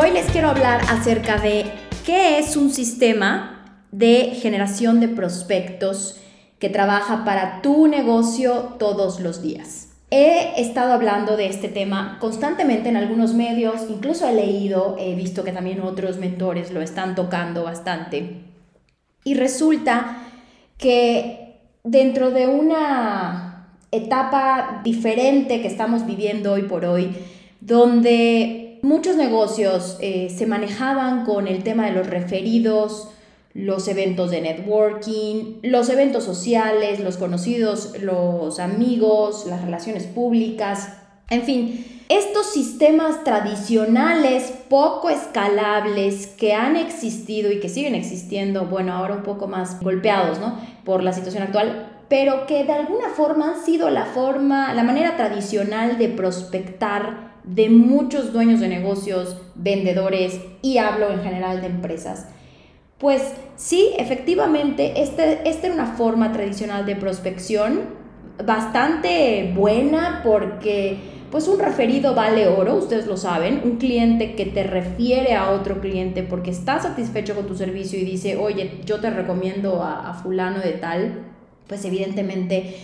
Hoy les quiero hablar acerca de qué es un sistema de generación de prospectos que trabaja para tu negocio todos los días. He estado hablando de este tema constantemente en algunos medios, incluso he leído, he visto que también otros mentores lo están tocando bastante. Y resulta que dentro de una etapa diferente que estamos viviendo hoy por hoy, donde muchos negocios eh, se manejaban con el tema de los referidos, los eventos de networking, los eventos sociales, los conocidos, los amigos, las relaciones públicas, en fin, estos sistemas tradicionales poco escalables que han existido y que siguen existiendo, bueno, ahora un poco más golpeados, ¿no? Por la situación actual, pero que de alguna forma han sido la forma, la manera tradicional de prospectar de muchos dueños de negocios, vendedores y hablo en general de empresas. Pues sí, efectivamente, este, esta era una forma tradicional de prospección bastante buena porque pues un referido vale oro, ustedes lo saben, un cliente que te refiere a otro cliente porque está satisfecho con tu servicio y dice, oye, yo te recomiendo a, a fulano de tal, pues evidentemente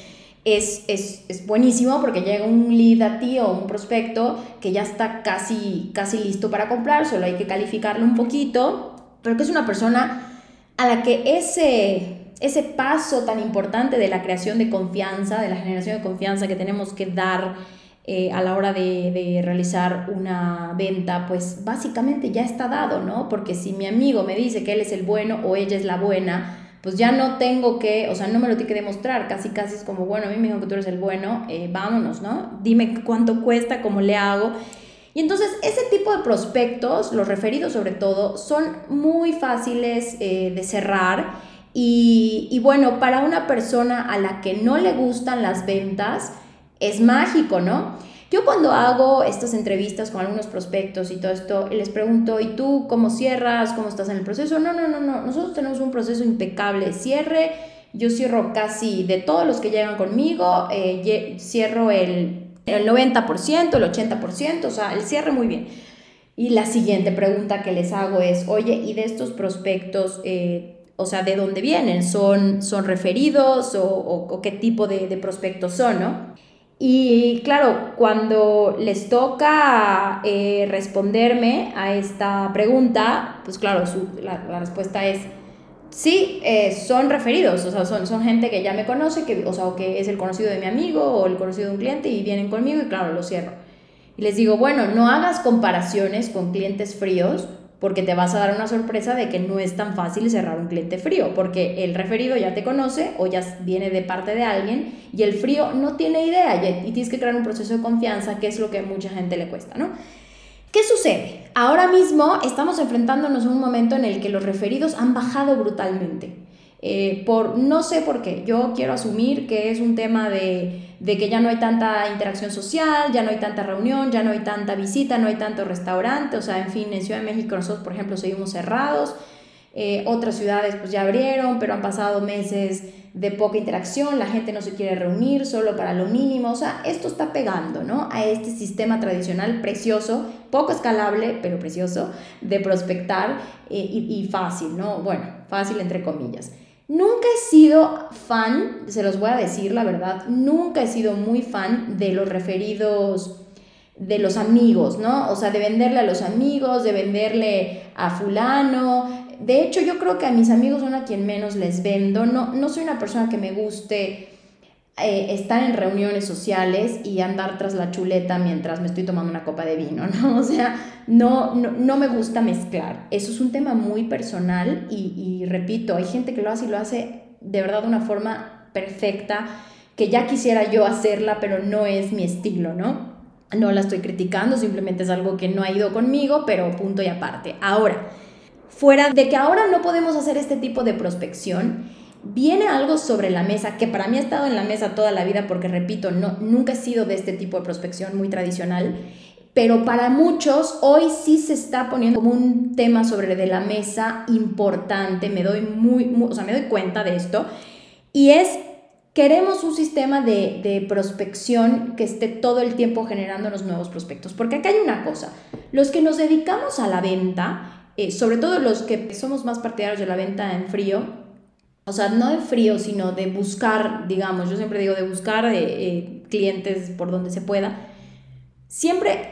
es, es, buenísimo porque llega un lead a ti o un prospecto que ya está casi, casi listo para comprar, solo hay que calificarlo un poquito, pero que es una persona a la que ese, ese paso tan importante de la creación de confianza, de la generación de confianza que tenemos que dar eh, a la hora de, de, realizar una venta, pues básicamente ya está dado, ¿no? Porque si mi amigo me dice que él es el bueno o ella es la buena, pues ya no tengo que, o sea, no me lo tiene que demostrar, casi casi es como, bueno, a mí me dijo que tú eres el bueno, eh, vámonos, ¿no? Dime cuánto cuesta, cómo le hago. Y entonces ese tipo de prospectos, los referidos sobre todo, son muy fáciles eh, de cerrar. Y, y bueno, para una persona a la que no le gustan las ventas, es mágico, ¿no? Yo cuando hago estas entrevistas con algunos prospectos y todo esto, les pregunto, ¿y tú cómo cierras? ¿Cómo estás en el proceso? No, no, no, no. Nosotros tenemos un proceso impecable cierre. Yo cierro casi de todos los que llegan conmigo, eh, cierro el, el 90%, el 80%, o sea, el cierre muy bien. Y la siguiente pregunta que les hago es, oye, ¿y de estos prospectos, eh, o sea, de dónde vienen? ¿Son, son referidos o, o, qué tipo de, de prospectos son, no? Y claro, cuando les toca eh, responderme a esta pregunta, pues claro, la, respuesta es sí, eh, son referidos, o sea, son, son gente que ya me conoce, que, o sea, que es el conocido de mi amigo o el conocido de un cliente y vienen conmigo y claro, lo cierro. Y les digo, bueno, no hagas comparaciones con clientes fríos porque te vas a dar una sorpresa de que no es tan fácil cerrar un cliente frío, porque el referido ya te conoce o ya viene de parte de alguien y el frío no tiene idea y tienes que crear un proceso de confianza, que es lo que a mucha gente le cuesta, ¿no? ¿Qué sucede? Ahora mismo estamos enfrentándonos a un momento en el que los referidos han bajado brutalmente. Eh, por no sé por qué, yo quiero asumir que es un tema de, de, que ya no hay tanta interacción social, ya no hay tanta reunión, ya no hay tanta visita, no hay tanto restaurante, o sea, en fin, en Ciudad de México nosotros, por ejemplo, seguimos cerrados, eh, otras ciudades pues ya abrieron, pero han pasado meses de poca interacción, la gente no se quiere reunir solo para lo mínimo, o sea, esto está pegando, ¿no? A este sistema tradicional precioso, poco escalable, pero precioso, de prospectar eh, y, y fácil, ¿no? Bueno, fácil entre comillas. Nunca he sido fan, se los voy a decir la verdad, nunca he sido muy fan de los referidos de los amigos, ¿no? O sea, de venderle a los amigos, de venderle a fulano. De hecho, yo creo que a mis amigos son a quien menos les vendo. No, no soy una persona que me guste eh, estar en reuniones sociales y andar tras la chuleta mientras me estoy tomando una copa de vino, ¿no? O sea, no, no, me gusta mezclar. Eso es un tema muy personal y, y repito, hay gente que lo hace y lo hace de verdad de una forma perfecta, que ya quisiera yo hacerla, pero no es mi estilo, ¿no? No la estoy criticando, simplemente es algo que no ha ido conmigo, pero punto y aparte. Ahora, fuera de que ahora no podemos hacer este tipo de prospección, viene algo sobre la mesa que para mí ha estado en la mesa toda la vida porque repito, no, nunca he sido de este tipo de prospección muy tradicional, pero para muchos hoy sí se está poniendo como un tema sobre de la mesa importante, me doy muy, o sea, me doy cuenta de esto y es queremos un sistema de, de, prospección que esté todo el tiempo generando los nuevos prospectos. Porque acá hay una cosa, los que nos dedicamos a la venta, eh, sobre todo los que somos más partidarios de la venta en frío, o sea, no de frío, sino de buscar, digamos, yo siempre digo de buscar eh, eh, clientes por donde se pueda, siempre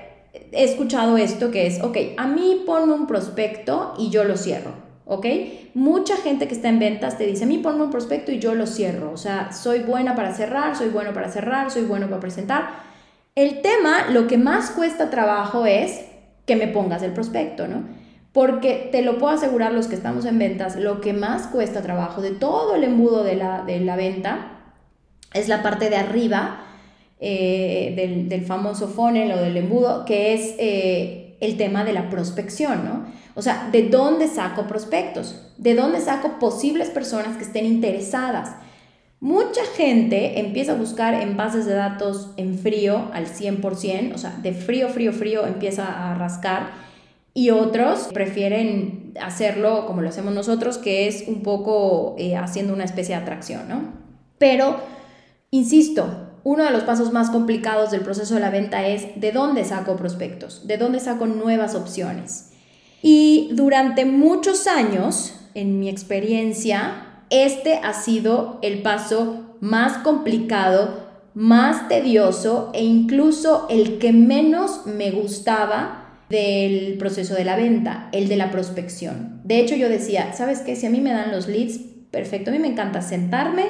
he escuchado esto que es, ok, a mí ponme un prospecto y yo lo cierro. ¿ok? Mucha gente que está en ventas te dice, a mí ponme un prospecto y yo lo cierro, o sea, soy buena para cerrar, soy bueno para cerrar, soy bueno para presentar. El tema, lo que más cuesta trabajo es que me pongas el prospecto, ¿no? Porque te lo puedo asegurar los que estamos en ventas, lo que más cuesta trabajo de todo el embudo de la, de la venta es la parte de arriba eh, del, del, famoso funnel o del embudo, que es eh, el tema de la prospección, ¿no? O sea, ¿de dónde saco prospectos? ¿De dónde saco posibles personas que estén interesadas? Mucha gente empieza a buscar en bases de datos en frío al 100%, o sea, de frío, frío, frío empieza a rascar y otros prefieren hacerlo como lo hacemos nosotros, que es un poco eh, haciendo una especie de atracción, ¿no? Pero, insisto, uno de los pasos más complicados del proceso de la venta es de dónde saco prospectos, de dónde saco nuevas opciones. Y durante muchos años, en mi experiencia, este ha sido el paso más complicado, más tedioso e incluso el que menos me gustaba del proceso de la venta, el de la prospección. De hecho, yo decía, ¿sabes qué? Si a mí me dan los leads, perfecto, a mí me encanta sentarme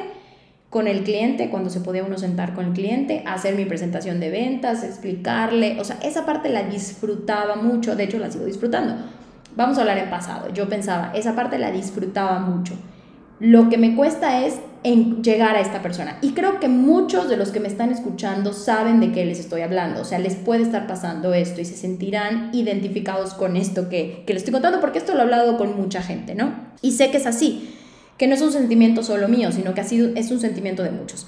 con el cliente, cuando se podía uno sentar con el cliente, hacer mi presentación de ventas, explicarle, o sea, esa parte la disfrutaba mucho, de hecho la sigo disfrutando Vamos a hablar en pasado. Yo pensaba, esa parte la disfrutaba mucho. Lo que me cuesta es en llegar a esta persona. Y creo que muchos de los que me están escuchando saben de qué les estoy hablando. O sea, les puede estar pasando esto y se sentirán identificados con esto que, que les estoy contando, porque esto lo he hablado con mucha gente, ¿no? Y sé que es así, que no es un sentimiento solo mío, sino que ha sido, es un sentimiento de muchos.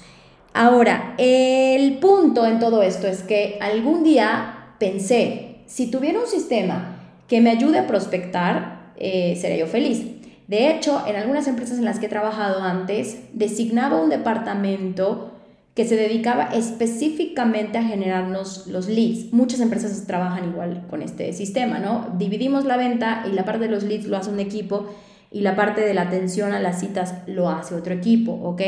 Ahora, el punto en todo esto es que algún día pensé, si tuviera un sistema que me ayude a prospectar, eh, seré yo feliz. De hecho, en algunas empresas en las que he trabajado antes, designaba un departamento que se dedicaba específicamente a generarnos los leads. Muchas empresas trabajan igual con este sistema, ¿no? Dividimos la venta y la parte de los leads lo hace un equipo y la parte de la atención a las citas lo hace otro equipo, ¿ok?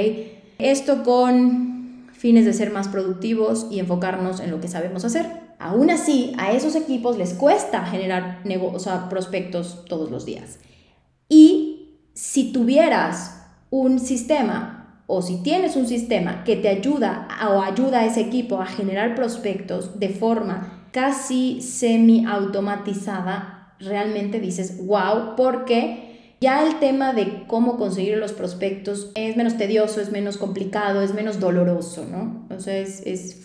Esto con fines de ser más productivos y enfocarnos en lo que sabemos hacer. Aún así, a esos equipos les cuesta generar o sea, prospectos todos los días. Y si tuvieras un sistema o si tienes un sistema que te ayuda o ayuda a ese equipo a generar prospectos de forma casi semi automatizada, realmente dices, wow, porque ya el tema de cómo conseguir los prospectos es menos tedioso, es menos complicado, es menos doloroso, ¿no? Entonces, es,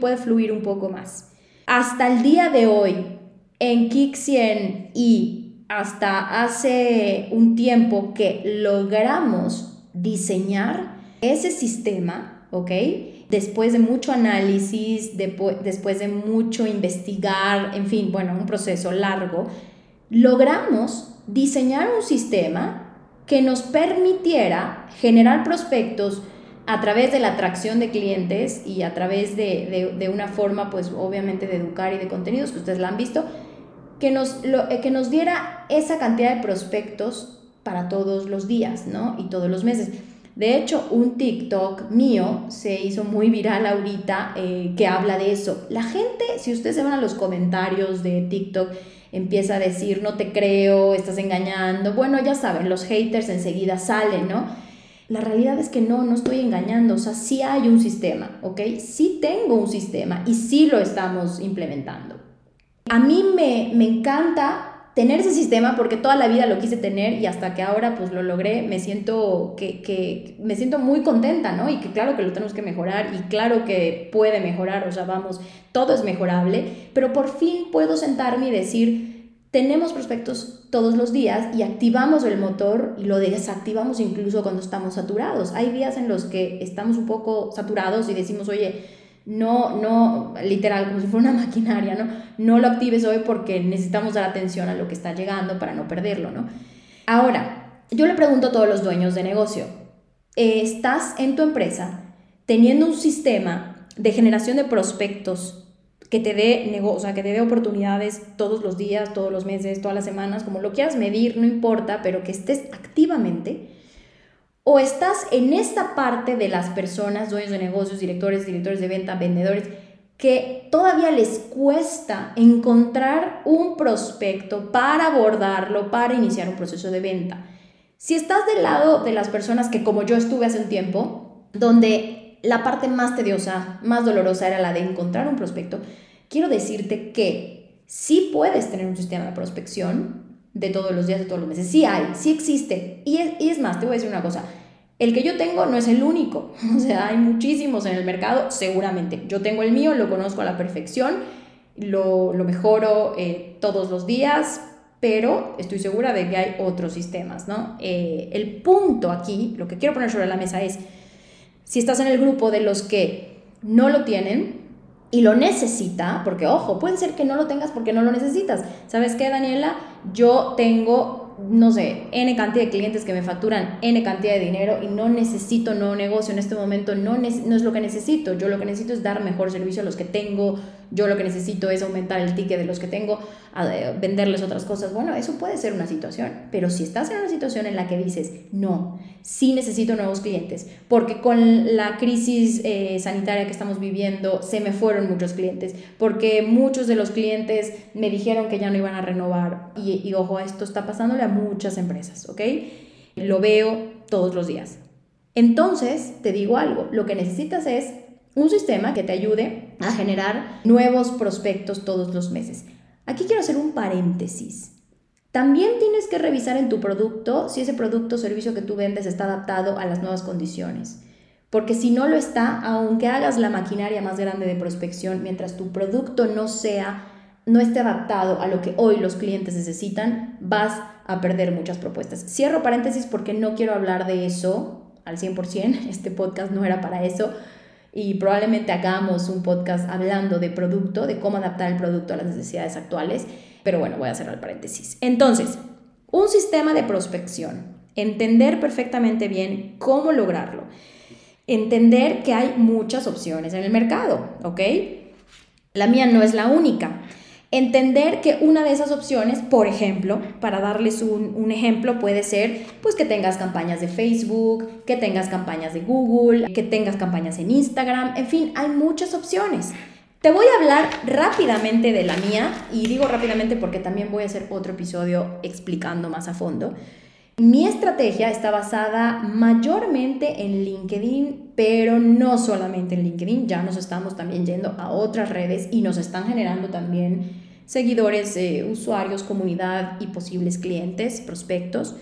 puede fluir un poco más hasta el día de hoy en 100 y hasta hace un tiempo que logramos diseñar ese sistema, ¿ok? Después de mucho análisis, después de mucho investigar, en fin, bueno, un proceso largo, logramos diseñar un sistema que nos permitiera generar prospectos a través de la atracción de clientes y a través de, una forma, pues obviamente de educar y de contenidos, que ustedes la han visto, que nos, eh, que nos diera esa cantidad de prospectos para todos los días, ¿no? Y todos los meses. De hecho, un TikTok mío se hizo muy viral ahorita eh, que habla de eso. La gente, si ustedes se van a los comentarios de TikTok, empieza a decir, no te creo, estás engañando. Bueno, ya saben, los haters enseguida salen, ¿no? La realidad es que no, no estoy engañando, o sea, sí hay un sistema, ¿ok? Sí tengo un sistema y sí lo estamos implementando. A mí me, me encanta tener ese sistema porque toda la vida lo quise tener y hasta que ahora pues lo logré, me siento que, que, me siento muy contenta, ¿no? Y que claro que lo tenemos que mejorar y claro que puede mejorar, o sea, vamos, todo es mejorable, pero por fin puedo sentarme y decir, tenemos prospectos todos los días y activamos el motor y lo desactivamos incluso cuando estamos saturados. Hay días en los que estamos un poco saturados y decimos, oye, no, no, literal, como si fuera una maquinaria, ¿no? No lo actives hoy porque necesitamos dar atención a lo que está llegando para no perderlo, ¿no? Ahora, yo le pregunto a todos los dueños de negocio, ¿estás en tu empresa teniendo un sistema de generación de prospectos que te dé o sea, que te dé oportunidades todos los días, todos los meses, todas las semanas, como lo quieras medir, no importa, pero que estés activamente o estás en esta parte de las personas, dueños de negocios, directores, directores de venta, vendedores, que todavía les cuesta encontrar un prospecto para abordarlo, para iniciar un proceso de venta. Si estás del lado de las personas que como yo estuve hace un tiempo, donde la parte más tediosa, más dolorosa era la de encontrar un prospecto, quiero decirte que sí puedes tener un sistema de prospección, de todos los días, de todos los meses. Sí hay, sí existe. Y es, y es más, te voy a decir una cosa. El que yo tengo no es el único. O sea, hay muchísimos en el mercado, seguramente. Yo tengo el mío, lo conozco a la perfección, lo, lo mejoro eh, todos los días, pero estoy segura de que hay otros sistemas, ¿no? Eh, el punto aquí, lo que quiero poner sobre la mesa es, si estás en el grupo de los que no lo tienen, y lo necesita, porque ojo, puede ser que no lo tengas porque no lo necesitas. ¿Sabes qué, Daniela? Yo tengo no sé, N cantidad de clientes que me facturan N cantidad de dinero y no necesito nuevo negocio en este momento, no, no es lo que necesito. Yo lo que necesito es dar mejor servicio a los que tengo, yo lo que necesito es aumentar el ticket de los que tengo, venderles otras cosas. Bueno, eso puede ser una situación, pero si estás en una situación en la que dices, no, sí necesito nuevos clientes, porque con la crisis eh, sanitaria que estamos viviendo se me fueron muchos clientes, porque muchos de los clientes me dijeron que ya no iban a renovar y, y ojo, esto está pasándole a muchas empresas, ¿ok? Lo veo todos los días. Entonces, te digo algo, lo que necesitas es un sistema que te ayude a generar nuevos prospectos todos los meses. Aquí quiero hacer un paréntesis. También tienes que revisar en tu producto si ese producto o servicio que tú vendes está adaptado a las nuevas condiciones. Porque si no lo está, aunque hagas la maquinaria más grande de prospección, mientras tu producto no sea, no esté adaptado a lo que hoy los clientes necesitan, vas a perder muchas propuestas. Cierro paréntesis porque no quiero hablar de eso al 100%, este podcast no era para eso, y probablemente hagamos un podcast hablando de producto, de cómo adaptar el producto a las necesidades actuales. Pero bueno, voy a cerrar el paréntesis. Entonces, un sistema de prospección. Entender perfectamente bien cómo lograrlo. Entender que hay muchas opciones en el mercado, ¿ok? La mía no es la única. Entender que una de esas opciones, por ejemplo, para darles un, ejemplo, puede ser pues que tengas campañas de Facebook, que tengas campañas de Google, que tengas campañas en Instagram, en fin, hay muchas opciones. Te voy a hablar rápidamente de la mía y digo rápidamente porque también voy a hacer otro episodio explicando más a fondo. Mi estrategia está basada mayormente en LinkedIn, pero no solamente en LinkedIn, ya nos estamos también yendo a otras redes y nos están generando también seguidores, eh, usuarios, comunidad y posibles clientes, prospectos.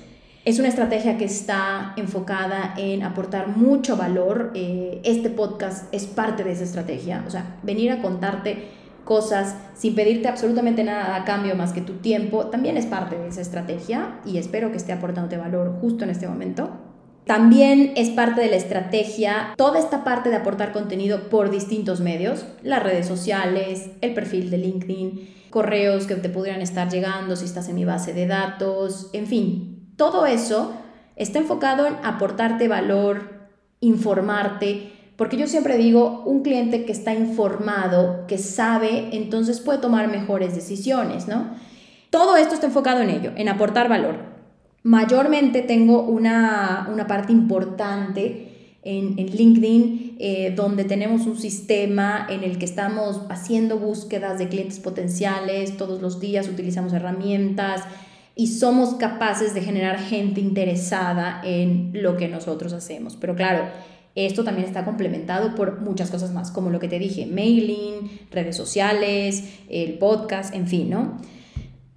Es una estrategia que está enfocada en aportar mucho valor. Eh, este podcast es parte de esa estrategia. O sea, venir a contarte cosas sin pedirte absolutamente nada a cambio más que tu tiempo, también es parte de esa estrategia y espero que esté aportándote valor justo en este momento. También es parte de la estrategia toda esta parte de aportar contenido por distintos medios, las redes sociales, el perfil de LinkedIn, correos que te pudieran estar llegando si estás en mi base de datos, en fin, todo eso está enfocado en aportarte valor, informarte, porque yo siempre digo, un cliente que está informado, que sabe, entonces puede tomar mejores decisiones, ¿no? Todo esto está enfocado en ello, en aportar valor. Mayormente tengo una, parte importante en, LinkedIn, eh, donde tenemos un sistema en el que estamos haciendo búsquedas de clientes potenciales todos los días, utilizamos herramientas, y somos capaces de generar gente interesada en lo que nosotros hacemos. Pero claro, esto también está complementado por muchas cosas más, como lo que te dije, mailing, redes sociales, el podcast, en fin, ¿no?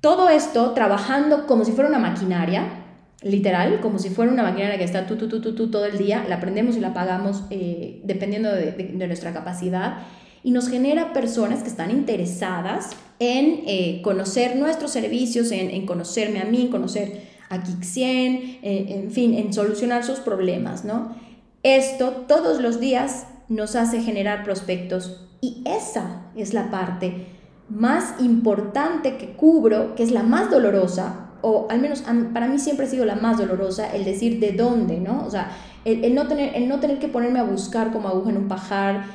Todo esto trabajando como si fuera una maquinaria, literal, como si fuera una maquinaria que está tú, tú, tú, tú, tú todo el día, la prendemos y la apagamos eh, dependiendo de, de nuestra capacidad y nos genera personas que están interesadas en eh, conocer nuestros servicios, en, conocerme a mí, en conocer a Kixien, eh, en fin, en solucionar sus problemas, ¿no? Esto todos los días nos hace generar prospectos y esa es la parte más importante que cubro, que es la más dolorosa, o al menos para mí siempre ha sido la más dolorosa, el decir de dónde, ¿no? O sea, el, no tener, el no tener que ponerme a buscar como aguja en un pajar,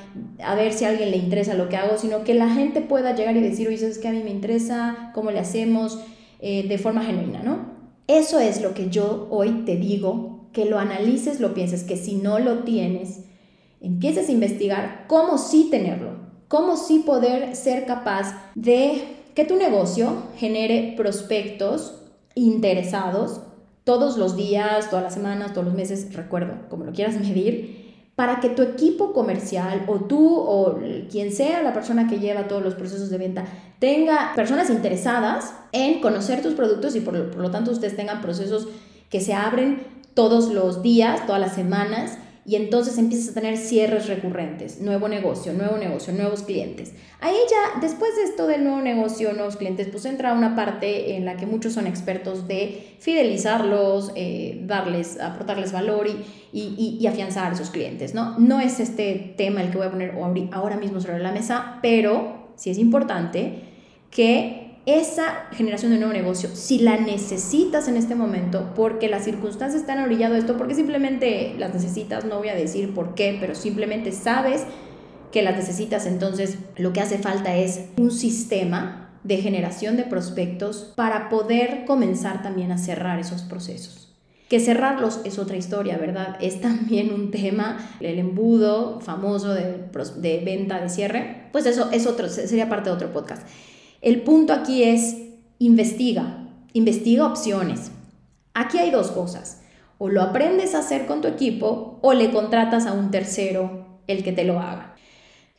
a ver si a alguien le interesa lo que hago, sino que la gente pueda llegar y decir, oye, ¿sabes que a mí me interesa? ¿Cómo le hacemos? Eh, de forma genuina, ¿no? Eso es lo que yo hoy te digo, que lo analices, lo pienses, que si no lo tienes, empieces a investigar cómo sí tenerlo, cómo sí poder ser capaz de que tu negocio genere prospectos interesados todos los días, todas las semanas, todos los meses, recuerdo, como lo quieras medir, para que tu equipo comercial o tú o quien sea la persona que lleva todos los procesos de venta tenga personas interesadas en conocer tus productos y por lo, por lo tanto ustedes tengan procesos que se abren todos los días, todas las semanas y entonces empiezas a tener cierres recurrentes, nuevo negocio, nuevo negocio, nuevos clientes. Ahí ya, después de esto del nuevo negocio, nuevos clientes, pues entra una parte en la que muchos son expertos de fidelizarlos, eh, darles, aportarles valor y, y, afianzar a esos clientes, ¿no? No es este tema el que voy a poner ahora mismo sobre la mesa, pero sí es importante que esa generación de nuevo negocio, si la necesitas en este momento, porque las circunstancias están orillado esto, porque simplemente las necesitas, no voy a decir por qué, pero simplemente sabes que las necesitas, entonces lo que hace falta es un sistema de generación de prospectos para poder comenzar también a cerrar esos procesos. Que cerrarlos es otra historia, ¿verdad? Es también un tema, el embudo famoso de, de venta de cierre, pues eso es otro, sería parte de otro podcast. El punto aquí es investiga, investiga opciones. Aquí hay dos cosas. O lo aprendes a hacer con tu equipo o le contratas a un tercero el que te lo haga.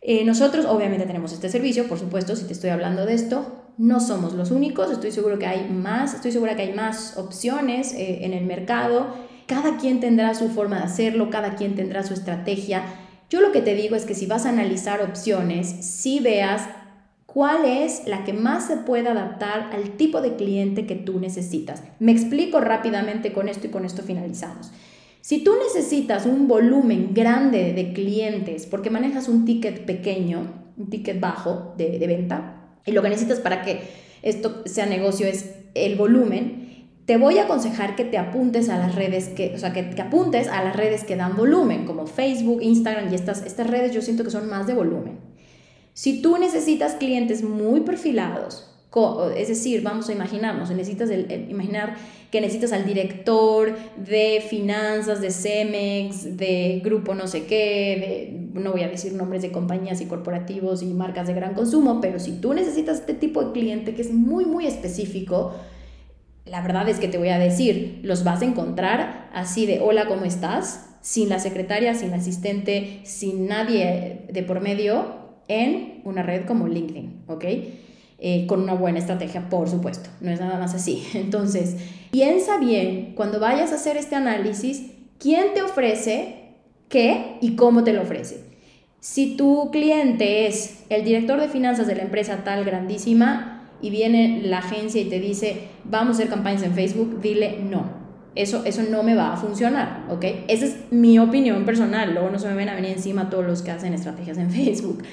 Eh, nosotros obviamente tenemos este servicio, por supuesto, si te estoy hablando de esto, no somos los únicos, estoy seguro que hay más, estoy segura que hay más opciones eh, en el mercado, cada quien tendrá su forma de hacerlo, cada quien tendrá su estrategia. Yo lo que te digo es que si vas a analizar opciones, si veas cuál es la que más se puede adaptar al tipo de cliente que tú necesitas. Me explico rápidamente con esto y con esto finalizamos. Si tú necesitas un volumen grande de clientes porque manejas un ticket pequeño, un ticket bajo de, venta, y lo que necesitas para que esto sea negocio es el volumen, te voy a aconsejar que te apuntes a las redes que, o sea, que, te apuntes a las redes que dan volumen, como Facebook, Instagram y estas, estas redes yo siento que son más de volumen. Si tú necesitas clientes muy perfilados, es decir, vamos a imaginarnos, necesitas imaginar que necesitas al director de finanzas, de Cemex, de grupo no sé qué, no voy a decir nombres de compañías y corporativos y marcas de gran consumo, pero si tú necesitas este tipo de cliente que es muy, muy específico, la verdad es que te voy a decir, los vas a encontrar así de hola, ¿cómo estás? Sin la secretaria, sin la asistente, sin nadie de por medio, en una red como LinkedIn, ¿ok? Eh, con una buena estrategia, por supuesto, no es nada más así. Entonces, piensa bien cuando vayas a hacer este análisis, quién te ofrece qué y cómo te lo ofrece. Si tu cliente es el director de finanzas de la empresa tal grandísima y viene la agencia y te dice, vamos a hacer campañas en Facebook, dile no. Eso, eso no me va a funcionar, ¿ok? Esa es mi opinión personal. Luego no se me ven a venir encima todos los que hacen estrategias en Facebook.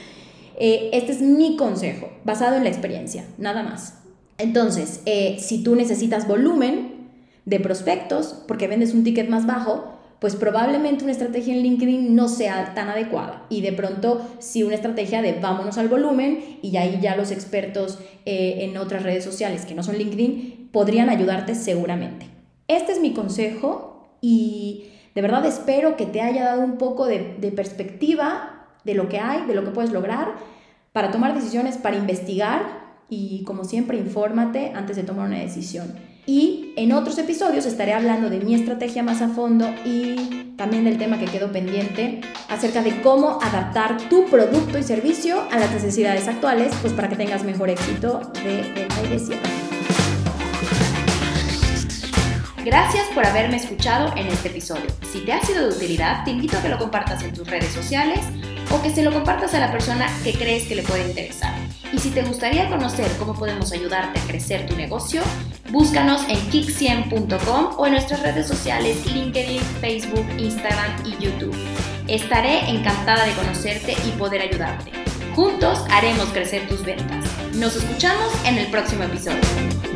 Eh, este es mi consejo, basado en la experiencia, nada más. Entonces, eh, si tú necesitas volumen de prospectos, porque vendes un ticket más bajo, pues probablemente una estrategia en LinkedIn no sea tan adecuada. Y de pronto, si una estrategia de vámonos al volumen y ahí ya los expertos eh, en otras redes sociales que no son LinkedIn podrían ayudarte seguramente. Este es mi consejo y de verdad espero que te haya dado un poco de, de perspectiva de lo que hay, de lo que puedes lograr, para tomar decisiones, para investigar y como siempre infórmate antes de tomar una decisión. Y en otros episodios estaré hablando de mi estrategia más a fondo y también del tema que quedó pendiente acerca de cómo adaptar tu producto y servicio a las necesidades actuales, pues para que tengas mejor éxito de venta y de Gracias por haberme escuchado en este episodio. Si te ha sido de utilidad, te invito a que lo compartas en tus redes sociales o que se lo compartas a la persona que crees que le puede interesar. Y si te gustaría conocer cómo podemos ayudarte a crecer tu negocio, búscanos en kick100.com o en nuestras redes sociales LinkedIn, Facebook, Instagram y YouTube. Estaré encantada de conocerte y poder ayudarte. Juntos haremos crecer tus ventas. Nos escuchamos en el próximo episodio.